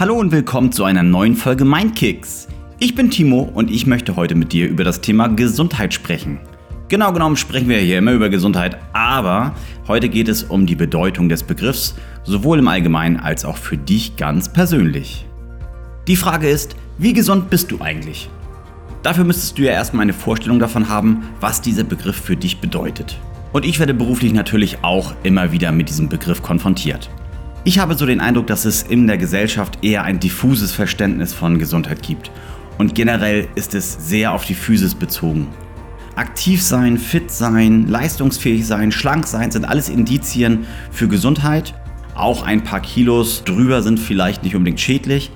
Hallo und willkommen zu einer neuen Folge Mindkicks. Ich bin Timo und ich möchte heute mit dir über das Thema Gesundheit sprechen. Genau genommen sprechen wir hier immer über Gesundheit, aber heute geht es um die Bedeutung des Begriffs, sowohl im Allgemeinen als auch für dich ganz persönlich. Die Frage ist, wie gesund bist du eigentlich? Dafür müsstest du ja erstmal eine Vorstellung davon haben, was dieser Begriff für dich bedeutet. Und ich werde beruflich natürlich auch immer wieder mit diesem Begriff konfrontiert. Ich habe so den Eindruck, dass es in der Gesellschaft eher ein diffuses Verständnis von Gesundheit gibt. Und generell ist es sehr auf die Physis bezogen. Aktiv sein, fit sein, leistungsfähig sein, schlank sein sind alles Indizien für Gesundheit. Auch ein paar Kilos drüber sind vielleicht nicht unbedingt schädlich.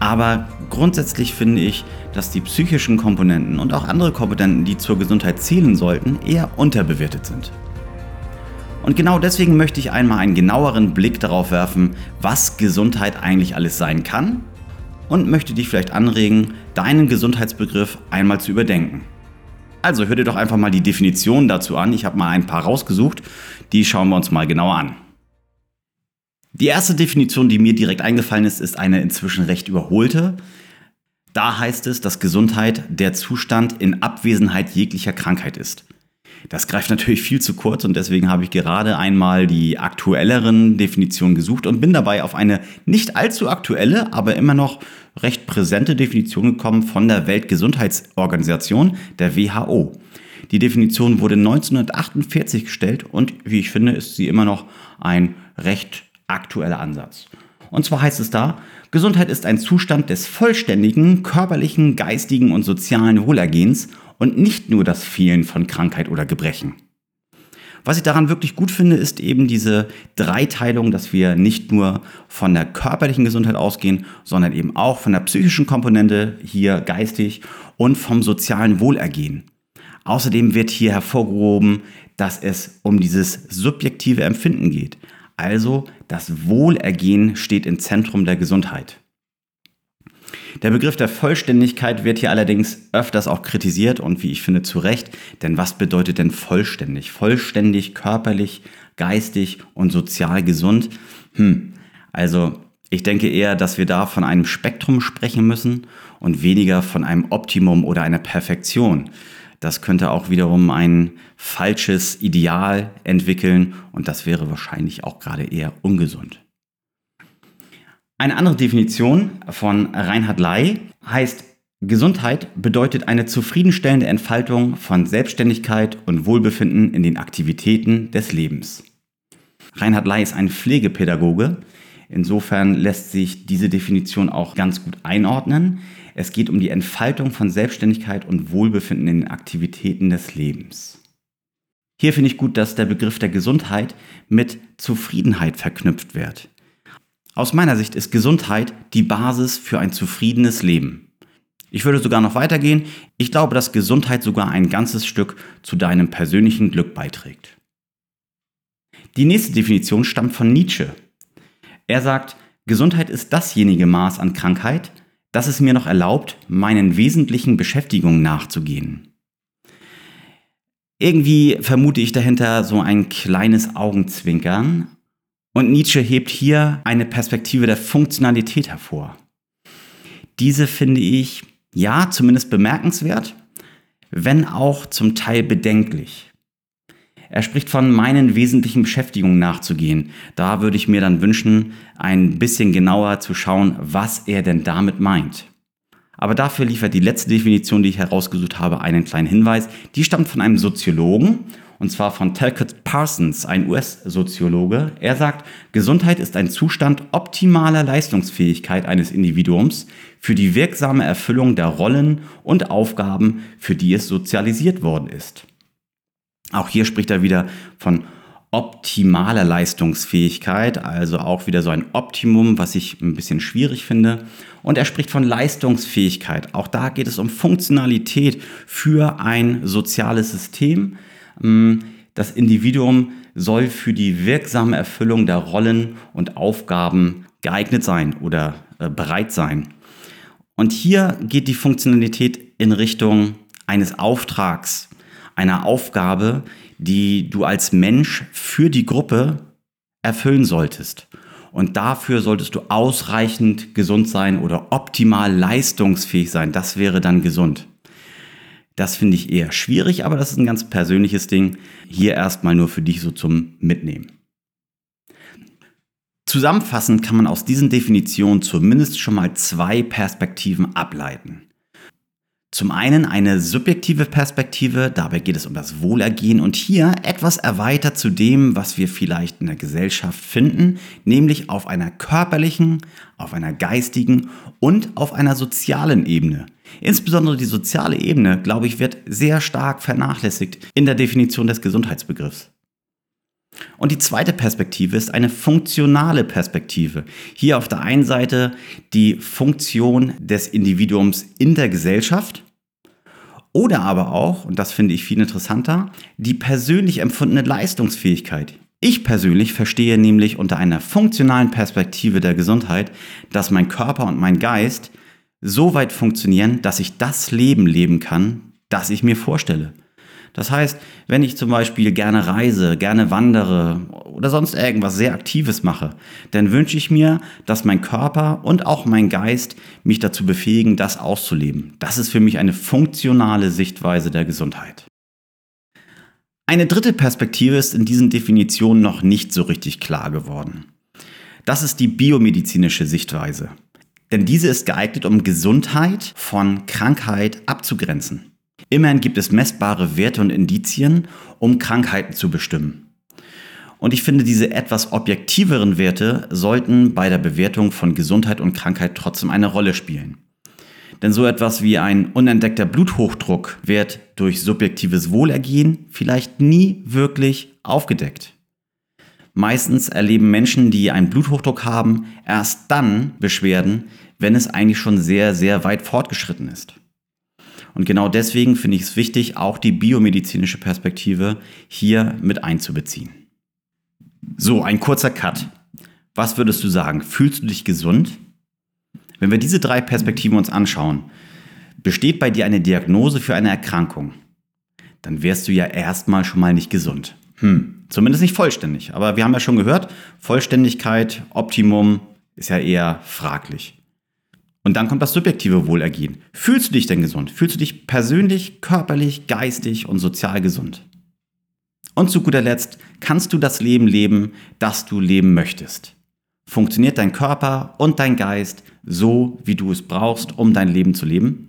Aber grundsätzlich finde ich, dass die psychischen Komponenten und auch andere Komponenten, die zur Gesundheit zielen sollten, eher unterbewertet sind. Und genau deswegen möchte ich einmal einen genaueren Blick darauf werfen, was Gesundheit eigentlich alles sein kann und möchte dich vielleicht anregen, deinen Gesundheitsbegriff einmal zu überdenken. Also hör dir doch einfach mal die Definition dazu an. Ich habe mal ein paar rausgesucht, die schauen wir uns mal genauer an. Die erste Definition, die mir direkt eingefallen ist, ist eine inzwischen recht überholte. Da heißt es, dass Gesundheit der Zustand in Abwesenheit jeglicher Krankheit ist. Das greift natürlich viel zu kurz und deswegen habe ich gerade einmal die aktuelleren Definitionen gesucht und bin dabei auf eine nicht allzu aktuelle, aber immer noch recht präsente Definition gekommen von der Weltgesundheitsorganisation, der WHO. Die Definition wurde 1948 gestellt und wie ich finde, ist sie immer noch ein recht aktueller Ansatz. Und zwar heißt es da, Gesundheit ist ein Zustand des vollständigen körperlichen, geistigen und sozialen Wohlergehens und nicht nur das Fehlen von Krankheit oder Gebrechen. Was ich daran wirklich gut finde, ist eben diese Dreiteilung, dass wir nicht nur von der körperlichen Gesundheit ausgehen, sondern eben auch von der psychischen Komponente, hier geistig, und vom sozialen Wohlergehen. Außerdem wird hier hervorgehoben, dass es um dieses subjektive Empfinden geht. Also das Wohlergehen steht im Zentrum der Gesundheit. Der Begriff der Vollständigkeit wird hier allerdings öfters auch kritisiert und wie ich finde zu Recht, denn was bedeutet denn vollständig? Vollständig körperlich, geistig und sozial gesund? Hm, also ich denke eher, dass wir da von einem Spektrum sprechen müssen und weniger von einem Optimum oder einer Perfektion. Das könnte auch wiederum ein falsches Ideal entwickeln und das wäre wahrscheinlich auch gerade eher ungesund. Eine andere Definition von Reinhard Ley heißt, Gesundheit bedeutet eine zufriedenstellende Entfaltung von Selbstständigkeit und Wohlbefinden in den Aktivitäten des Lebens. Reinhard Ley ist ein Pflegepädagoge. Insofern lässt sich diese Definition auch ganz gut einordnen. Es geht um die Entfaltung von Selbstständigkeit und Wohlbefinden in den Aktivitäten des Lebens. Hier finde ich gut, dass der Begriff der Gesundheit mit Zufriedenheit verknüpft wird. Aus meiner Sicht ist Gesundheit die Basis für ein zufriedenes Leben. Ich würde sogar noch weitergehen. Ich glaube, dass Gesundheit sogar ein ganzes Stück zu deinem persönlichen Glück beiträgt. Die nächste Definition stammt von Nietzsche. Er sagt, Gesundheit ist dasjenige Maß an Krankheit, das es mir noch erlaubt, meinen wesentlichen Beschäftigungen nachzugehen. Irgendwie vermute ich dahinter so ein kleines Augenzwinkern und Nietzsche hebt hier eine Perspektive der Funktionalität hervor. Diese finde ich, ja, zumindest bemerkenswert, wenn auch zum Teil bedenklich. Er spricht von meinen wesentlichen Beschäftigungen nachzugehen. Da würde ich mir dann wünschen, ein bisschen genauer zu schauen, was er denn damit meint. Aber dafür liefert die letzte Definition, die ich herausgesucht habe, einen kleinen Hinweis. Die stammt von einem Soziologen und zwar von Talcott Parsons, ein US-Soziologe. Er sagt, Gesundheit ist ein Zustand optimaler Leistungsfähigkeit eines Individuums für die wirksame Erfüllung der Rollen und Aufgaben, für die es sozialisiert worden ist. Auch hier spricht er wieder von optimaler Leistungsfähigkeit, also auch wieder so ein Optimum, was ich ein bisschen schwierig finde. Und er spricht von Leistungsfähigkeit. Auch da geht es um Funktionalität für ein soziales System. Mm, das Individuum soll für die wirksame Erfüllung der Rollen und Aufgaben geeignet sein oder äh, bereit sein. Und hier geht die Funktionalität in Richtung eines Auftrags, einer Aufgabe, die du als Mensch für die Gruppe erfüllen solltest. Und dafür solltest du ausreichend gesund sein oder optimal leistungsfähig sein. Das wäre dann gesund. Das finde ich eher schwierig, aber das ist ein ganz persönliches Ding. Hier erstmal nur für dich so zum Mitnehmen. Zusammenfassend kann man aus diesen Definitionen zumindest schon mal zwei Perspektiven ableiten. Zum einen eine subjektive Perspektive, dabei geht es um das Wohlergehen und hier etwas erweitert zu dem, was wir vielleicht in der Gesellschaft finden, nämlich auf einer körperlichen, auf einer geistigen und auf einer sozialen Ebene. Insbesondere die soziale Ebene, glaube ich, wird sehr stark vernachlässigt in der Definition des Gesundheitsbegriffs. Und die zweite Perspektive ist eine funktionale Perspektive. Hier auf der einen Seite die Funktion des Individuums in der Gesellschaft oder aber auch, und das finde ich viel interessanter, die persönlich empfundene Leistungsfähigkeit. Ich persönlich verstehe nämlich unter einer funktionalen Perspektive der Gesundheit, dass mein Körper und mein Geist so weit funktionieren, dass ich das Leben leben kann, das ich mir vorstelle. Das heißt, wenn ich zum Beispiel gerne reise, gerne wandere oder sonst irgendwas sehr Aktives mache, dann wünsche ich mir, dass mein Körper und auch mein Geist mich dazu befähigen, das auszuleben. Das ist für mich eine funktionale Sichtweise der Gesundheit. Eine dritte Perspektive ist in diesen Definitionen noch nicht so richtig klar geworden. Das ist die biomedizinische Sichtweise. Denn diese ist geeignet, um Gesundheit von Krankheit abzugrenzen. Immerhin gibt es messbare Werte und Indizien, um Krankheiten zu bestimmen. Und ich finde, diese etwas objektiveren Werte sollten bei der Bewertung von Gesundheit und Krankheit trotzdem eine Rolle spielen. Denn so etwas wie ein unentdeckter Bluthochdruck wird durch subjektives Wohlergehen vielleicht nie wirklich aufgedeckt. Meistens erleben Menschen, die einen Bluthochdruck haben, erst dann Beschwerden, wenn es eigentlich schon sehr, sehr weit fortgeschritten ist. Und genau deswegen finde ich es wichtig, auch die biomedizinische Perspektive hier mit einzubeziehen. So, ein kurzer Cut. Was würdest du sagen? Fühlst du dich gesund? Wenn wir diese drei Perspektiven uns anschauen, besteht bei dir eine Diagnose für eine Erkrankung, dann wärst du ja erstmal schon mal nicht gesund. Hm, zumindest nicht vollständig. Aber wir haben ja schon gehört, Vollständigkeit, Optimum ist ja eher fraglich. Und dann kommt das subjektive Wohlergehen. Fühlst du dich denn gesund? Fühlst du dich persönlich, körperlich, geistig und sozial gesund? Und zu guter Letzt, kannst du das Leben leben, das du leben möchtest? Funktioniert dein Körper und dein Geist so, wie du es brauchst, um dein Leben zu leben?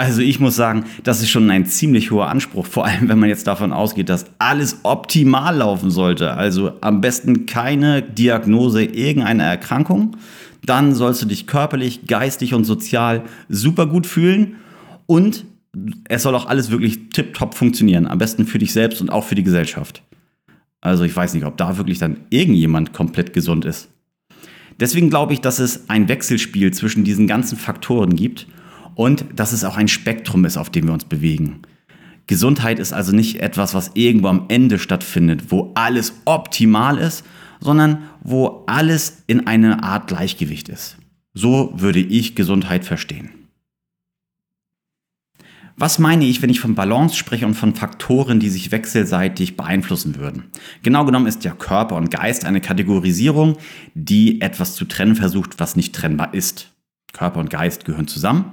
Also ich muss sagen, das ist schon ein ziemlich hoher Anspruch, vor allem wenn man jetzt davon ausgeht, dass alles optimal laufen sollte. Also am besten keine Diagnose irgendeiner Erkrankung, dann sollst du dich körperlich, geistig und sozial super gut fühlen und es soll auch alles wirklich tiptop funktionieren. Am besten für dich selbst und auch für die Gesellschaft. Also ich weiß nicht, ob da wirklich dann irgendjemand komplett gesund ist. Deswegen glaube ich, dass es ein Wechselspiel zwischen diesen ganzen Faktoren gibt und dass es auch ein Spektrum ist, auf dem wir uns bewegen. Gesundheit ist also nicht etwas, was irgendwo am Ende stattfindet, wo alles optimal ist, sondern wo alles in einer Art Gleichgewicht ist. So würde ich Gesundheit verstehen. Was meine ich, wenn ich von Balance spreche und von Faktoren, die sich wechselseitig beeinflussen würden? Genau genommen ist ja Körper und Geist eine Kategorisierung, die etwas zu trennen versucht, was nicht trennbar ist. Körper und Geist gehören zusammen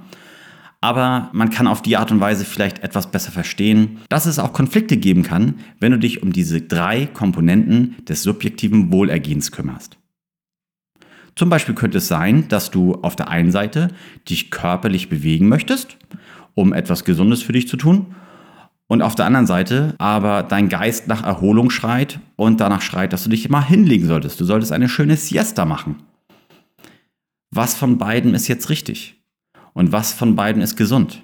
aber man kann auf die Art und Weise vielleicht etwas besser verstehen, dass es auch Konflikte geben kann, wenn du dich um diese drei Komponenten des subjektiven Wohlergehens kümmerst. Zum Beispiel könnte es sein, dass du auf der einen Seite dich körperlich bewegen möchtest, um etwas Gesundes für dich zu tun, und auf der anderen Seite aber dein Geist nach Erholung schreit und danach schreit, dass du dich immer hinlegen solltest. Du solltest eine schöne Siesta machen. Was von beiden ist jetzt richtig? Und was von beiden ist gesund?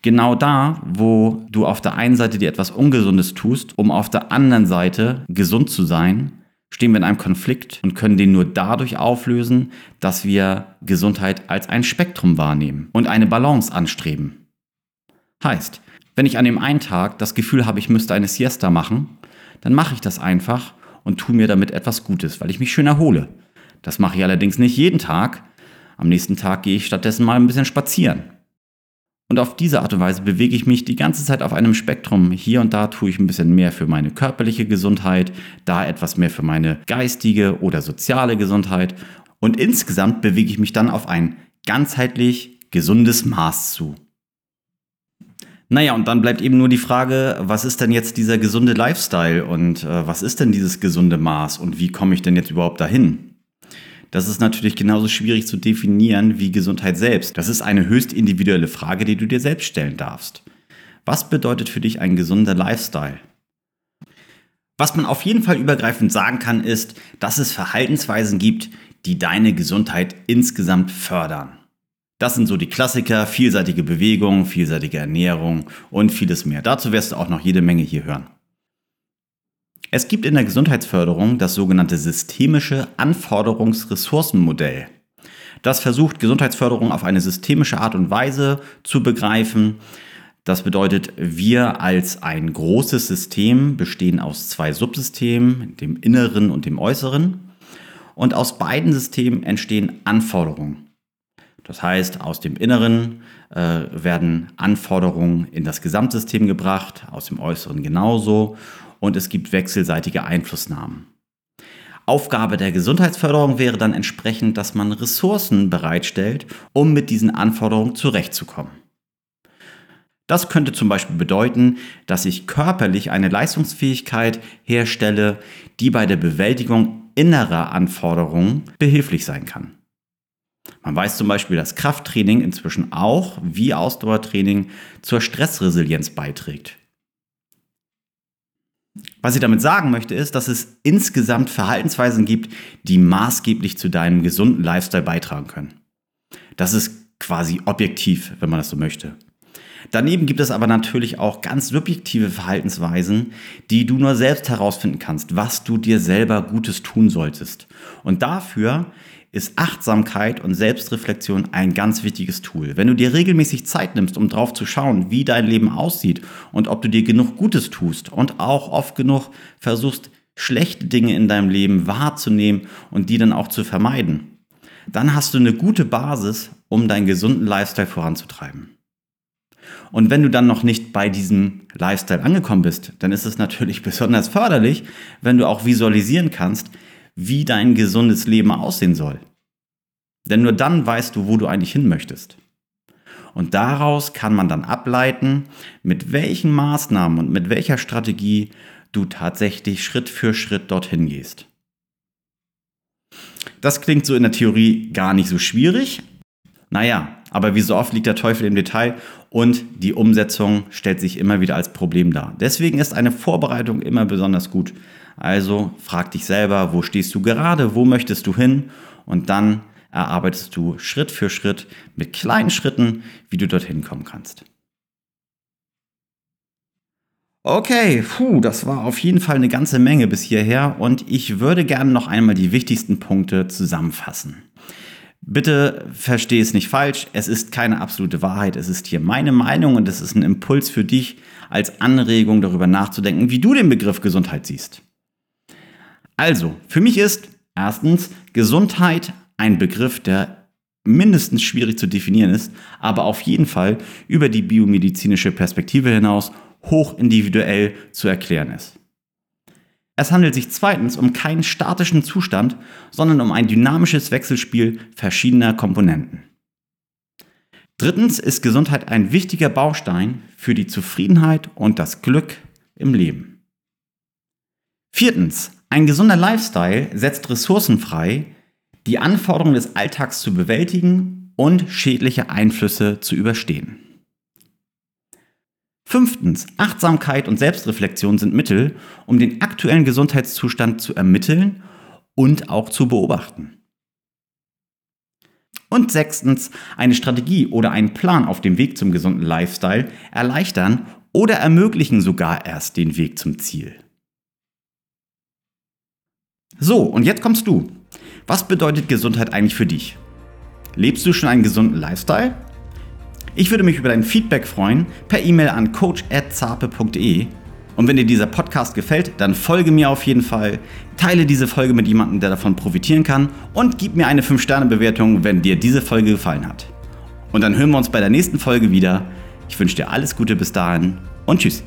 Genau da, wo du auf der einen Seite dir etwas Ungesundes tust, um auf der anderen Seite gesund zu sein, stehen wir in einem Konflikt und können den nur dadurch auflösen, dass wir Gesundheit als ein Spektrum wahrnehmen und eine Balance anstreben. Heißt, wenn ich an dem einen Tag das Gefühl habe, ich müsste eine Siesta machen, dann mache ich das einfach und tue mir damit etwas Gutes, weil ich mich schön erhole. Das mache ich allerdings nicht jeden Tag, am nächsten Tag gehe ich stattdessen mal ein bisschen spazieren. Und auf diese Art und Weise bewege ich mich die ganze Zeit auf einem Spektrum. Hier und da tue ich ein bisschen mehr für meine körperliche Gesundheit, da etwas mehr für meine geistige oder soziale Gesundheit. Und insgesamt bewege ich mich dann auf ein ganzheitlich gesundes Maß zu. Naja, und dann bleibt eben nur die Frage, was ist denn jetzt dieser gesunde Lifestyle und äh, was ist denn dieses gesunde Maß und wie komme ich denn jetzt überhaupt dahin? Das ist natürlich genauso schwierig zu definieren wie Gesundheit selbst. Das ist eine höchst individuelle Frage, die du dir selbst stellen darfst. Was bedeutet für dich ein gesunder Lifestyle? Was man auf jeden Fall übergreifend sagen kann, ist, dass es Verhaltensweisen gibt, die deine Gesundheit insgesamt fördern. Das sind so die Klassiker, vielseitige Bewegung, vielseitige Ernährung und vieles mehr. Dazu wirst du auch noch jede Menge hier hören. Es gibt in der Gesundheitsförderung das sogenannte systemische Anforderungsressourcenmodell. Das versucht Gesundheitsförderung auf eine systemische Art und Weise zu begreifen. Das bedeutet, wir als ein großes System bestehen aus zwei Subsystemen, dem inneren und dem äußeren. Und aus beiden Systemen entstehen Anforderungen. Das heißt, aus dem Inneren äh, werden Anforderungen in das Gesamtsystem gebracht, aus dem Äußeren genauso und es gibt wechselseitige Einflussnahmen. Aufgabe der Gesundheitsförderung wäre dann entsprechend, dass man Ressourcen bereitstellt, um mit diesen Anforderungen zurechtzukommen. Das könnte zum Beispiel bedeuten, dass ich körperlich eine Leistungsfähigkeit herstelle, die bei der Bewältigung innerer Anforderungen behilflich sein kann. Man weiß zum Beispiel, dass Krafttraining inzwischen auch wie Ausdauertraining zur Stressresilienz beiträgt. Was ich damit sagen möchte, ist, dass es insgesamt Verhaltensweisen gibt, die maßgeblich zu deinem gesunden Lifestyle beitragen können. Das ist quasi objektiv, wenn man das so möchte. Daneben gibt es aber natürlich auch ganz subjektive Verhaltensweisen, die du nur selbst herausfinden kannst, was du dir selber Gutes tun solltest. Und dafür ist Achtsamkeit und Selbstreflexion ein ganz wichtiges Tool. Wenn du dir regelmäßig Zeit nimmst, um drauf zu schauen, wie dein Leben aussieht und ob du dir genug Gutes tust und auch oft genug versuchst, schlechte Dinge in deinem Leben wahrzunehmen und die dann auch zu vermeiden, dann hast du eine gute Basis, um deinen gesunden Lifestyle voranzutreiben. Und wenn du dann noch nicht bei diesem Lifestyle angekommen bist, dann ist es natürlich besonders förderlich, wenn du auch visualisieren kannst, wie dein gesundes Leben aussehen soll. Denn nur dann weißt du, wo du eigentlich hin möchtest. Und daraus kann man dann ableiten, mit welchen Maßnahmen und mit welcher Strategie du tatsächlich Schritt für Schritt dorthin gehst. Das klingt so in der Theorie gar nicht so schwierig. Naja, aber wie so oft liegt der Teufel im Detail und die Umsetzung stellt sich immer wieder als Problem dar. Deswegen ist eine Vorbereitung immer besonders gut. Also frag dich selber, wo stehst du gerade, wo möchtest du hin und dann erarbeitest du Schritt für Schritt mit kleinen Schritten, wie du dorthin kommen kannst. Okay, puh, das war auf jeden Fall eine ganze Menge bis hierher und ich würde gerne noch einmal die wichtigsten Punkte zusammenfassen. Bitte verstehe es nicht falsch, es ist keine absolute Wahrheit, es ist hier meine Meinung und es ist ein Impuls für dich als Anregung darüber nachzudenken, wie du den Begriff Gesundheit siehst. Also, für mich ist erstens Gesundheit ein Begriff, der mindestens schwierig zu definieren ist, aber auf jeden Fall über die biomedizinische Perspektive hinaus hoch individuell zu erklären ist. Es handelt sich zweitens um keinen statischen Zustand, sondern um ein dynamisches Wechselspiel verschiedener Komponenten. Drittens ist Gesundheit ein wichtiger Baustein für die Zufriedenheit und das Glück im Leben. Viertens, ein gesunder Lifestyle setzt Ressourcen frei, die Anforderungen des Alltags zu bewältigen und schädliche Einflüsse zu überstehen. Fünftens, Achtsamkeit und Selbstreflexion sind Mittel, um den aktuellen Gesundheitszustand zu ermitteln und auch zu beobachten. Und sechstens, eine Strategie oder einen Plan auf dem Weg zum gesunden Lifestyle erleichtern oder ermöglichen sogar erst den Weg zum Ziel. So, und jetzt kommst du. Was bedeutet Gesundheit eigentlich für dich? Lebst du schon einen gesunden Lifestyle? Ich würde mich über dein Feedback freuen per E-Mail an coach@zape.de. Und wenn dir dieser Podcast gefällt, dann folge mir auf jeden Fall, teile diese Folge mit jemandem, der davon profitieren kann und gib mir eine 5-Sterne-Bewertung, wenn dir diese Folge gefallen hat. Und dann hören wir uns bei der nächsten Folge wieder. Ich wünsche dir alles Gute bis dahin und tschüss.